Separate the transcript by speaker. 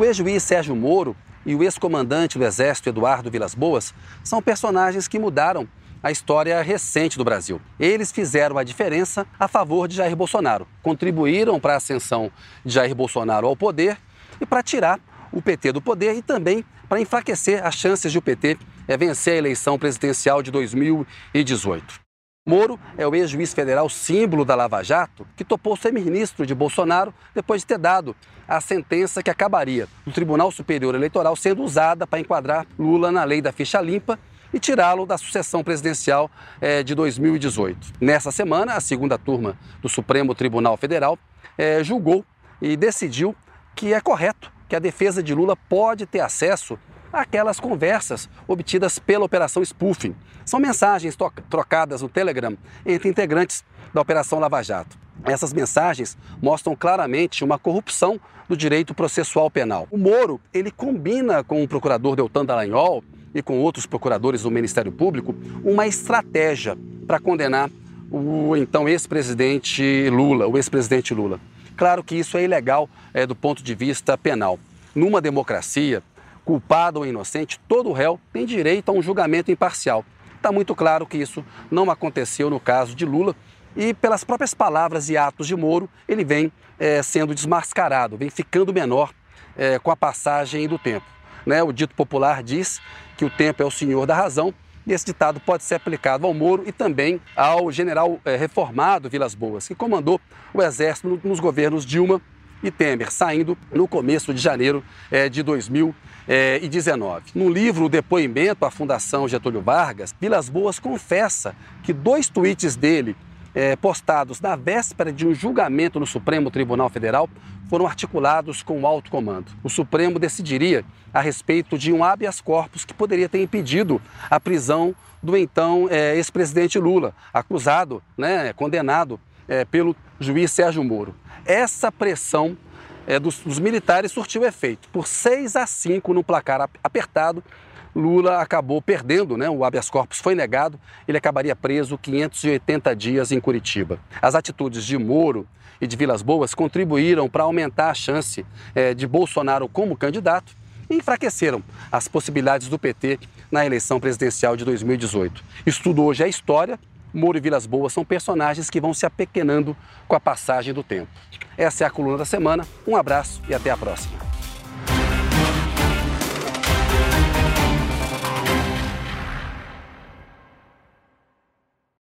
Speaker 1: O ex-juiz Sérgio Moro e o ex-comandante do Exército Eduardo Vilas Boas são personagens que mudaram a história recente do Brasil. Eles fizeram a diferença a favor de Jair Bolsonaro, contribuíram para a ascensão de Jair Bolsonaro ao poder e para tirar o PT do poder e também para enfraquecer as chances de o PT é, vencer a eleição presidencial de 2018. Moro é o ex-juiz federal símbolo da Lava Jato que topou ser ministro de Bolsonaro depois de ter dado a sentença que acabaria no Tribunal Superior Eleitoral sendo usada para enquadrar Lula na lei da ficha limpa e tirá-lo da sucessão presidencial eh, de 2018. Nessa semana, a segunda turma do Supremo Tribunal Federal eh, julgou e decidiu que é correto que a defesa de Lula pode ter acesso àquelas conversas obtidas pela Operação Spoofing. São mensagens trocadas no Telegram entre integrantes da Operação Lava Jato. Essas mensagens mostram claramente uma corrupção do direito processual penal. O Moro, ele combina com o procurador Deltan Dallagnol e com outros procuradores do Ministério Público uma estratégia para condenar o então ex-presidente Lula, o ex-presidente Lula. Claro que isso é ilegal é, do ponto de vista penal. Numa democracia, culpado ou inocente, todo réu tem direito a um julgamento imparcial. Está muito claro que isso não aconteceu no caso de Lula e, pelas próprias palavras e atos de Moro, ele vem é, sendo desmascarado, vem ficando menor é, com a passagem do tempo. Né? O dito popular diz que o tempo é o senhor da razão e esse ditado pode ser aplicado ao Moro e também ao general é, reformado Vilas Boas, que comandou o exército nos governos Dilma e Temer, saindo no começo de janeiro é, de 2019. No livro Depoimento à Fundação Getúlio Vargas, Vilas Boas confessa que dois tweets dele é, postados na véspera de um julgamento no Supremo Tribunal Federal foram articulados com o alto comando. O Supremo decidiria a respeito de um habeas corpus que poderia ter impedido a prisão do então é, ex-presidente Lula, acusado, né, condenado é, pelo juiz Sérgio Moro. Essa pressão é, dos, dos, militares surtiu efeito. Por 6 a 5 no placar apertado, Lula acabou perdendo, né? o habeas corpus foi negado, ele acabaria preso 580 dias em Curitiba. As atitudes de Moro e de Vilas Boas contribuíram para aumentar a chance é, de Bolsonaro como candidato e enfraqueceram as possibilidades do PT na eleição presidencial de 2018. Isso tudo hoje é história Moro e Vilas Boas são personagens que vão se apequenando com a passagem do tempo. Essa é a coluna da semana. Um abraço e até a próxima.